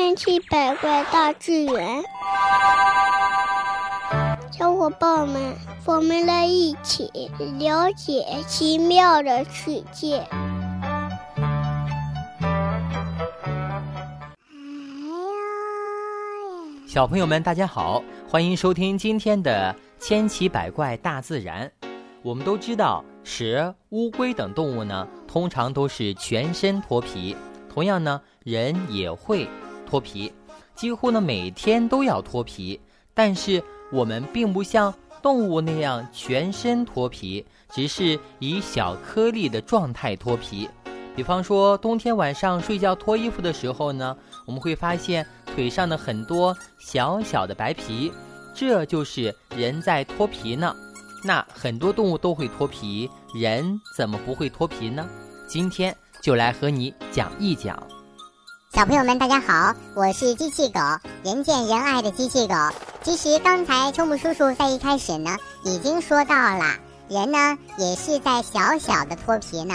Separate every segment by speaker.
Speaker 1: 千奇百怪大自然，小伙伴们，我们来一起了解奇妙的世界。
Speaker 2: 小朋友们，大家好，欢迎收听今天的《千奇百怪大自然》。我们都知道，蛇、乌龟等动物呢，通常都是全身脱皮。同样呢，人也会脱皮，几乎呢每天都要脱皮。但是我们并不像动物那样全身脱皮，只是以小颗粒的状态脱皮。比方说，冬天晚上睡觉脱衣服的时候呢，我们会发现腿上的很多小小的白皮，这就是人在脱皮呢。那很多动物都会脱皮，人怎么不会脱皮呢？今天就来和你讲一讲。
Speaker 3: 小朋友们，大家好，我是机器狗，人见人爱的机器狗。其实刚才秋木叔叔在一开始呢，已经说到了，人呢也是在小小的脱皮呢。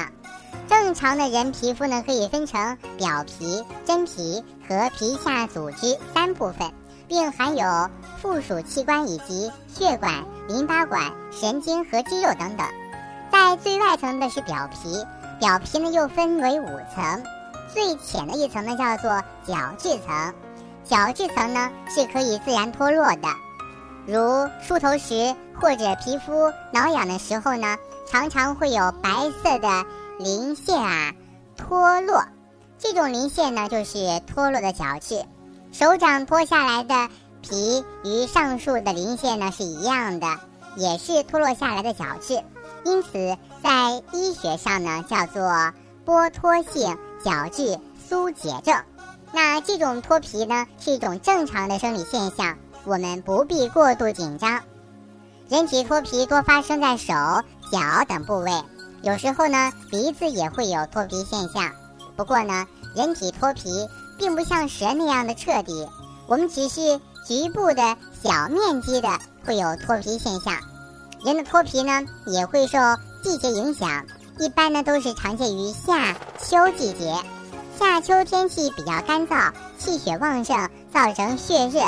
Speaker 3: 正常的人皮肤呢可以分成表皮、真皮和皮下组织三部分，并含有附属器官以及血管。淋巴管、神经和肌肉等等，在最外层的是表皮，表皮呢又分为五层，最浅的一层呢叫做角质层，角质层呢是可以自然脱落的，如梳头时或者皮肤挠痒的时候呢，常常会有白色的鳞屑啊脱落，这种鳞屑呢就是脱落的角质，手掌脱下来的。皮与上述的鳞屑呢是一样的，也是脱落下来的角质，因此在医学上呢叫做剥脱性角质疏解症。那这种脱皮呢是一种正常的生理现象，我们不必过度紧张。人体脱皮多发生在手脚等部位，有时候呢鼻子也会有脱皮现象。不过呢，人体脱皮并不像蛇那样的彻底，我们只是。局部的小面积的会有脱皮现象，人的脱皮呢也会受季节影响，一般呢都是常见于夏秋季节。夏秋天气比较干燥，气血旺盛，造成血热，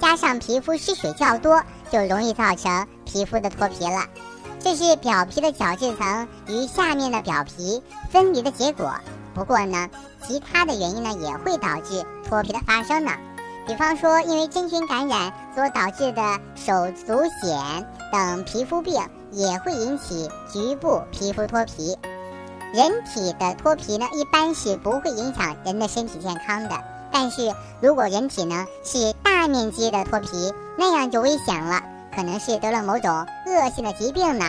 Speaker 3: 加上皮肤失水较多，就容易造成皮肤的脱皮了。这是表皮的角质层与下面的表皮分离的结果。不过呢，其他的原因呢也会导致脱皮的发生呢。比方说，因为真菌感染所导致的手足癣等皮肤病，也会引起局部皮肤脱皮。人体的脱皮呢，一般是不会影响人的身体健康的。但是如果人体呢是大面积的脱皮，那样就危险了，可能是得了某种恶性的疾病呢。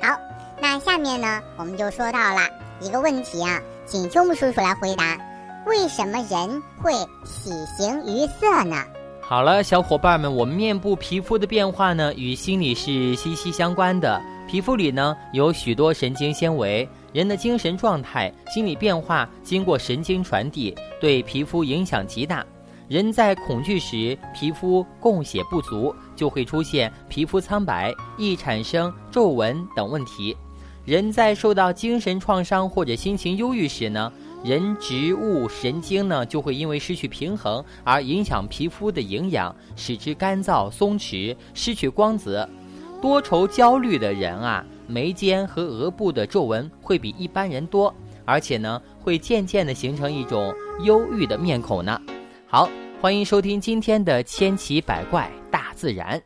Speaker 3: 好，那下面呢，我们就说到了一个问题啊，请秋木叔叔来回答。为什么人会喜形于色呢？
Speaker 2: 好了，小伙伴们，我们面部皮肤的变化呢，与心理是息息相关的。皮肤里呢有许多神经纤维，人的精神状态、心理变化经过神经传递，对皮肤影响极大。人在恐惧时，皮肤供血不足，就会出现皮肤苍白，易产生皱纹等问题。人在受到精神创伤或者心情忧郁时呢？人植物神经呢，就会因为失去平衡而影响皮肤的营养，使之干燥松弛，失去光泽。多愁焦虑的人啊，眉间和额部的皱纹会比一般人多，而且呢，会渐渐的形成一种忧郁的面孔呢。好，欢迎收听今天的千奇百怪大自然。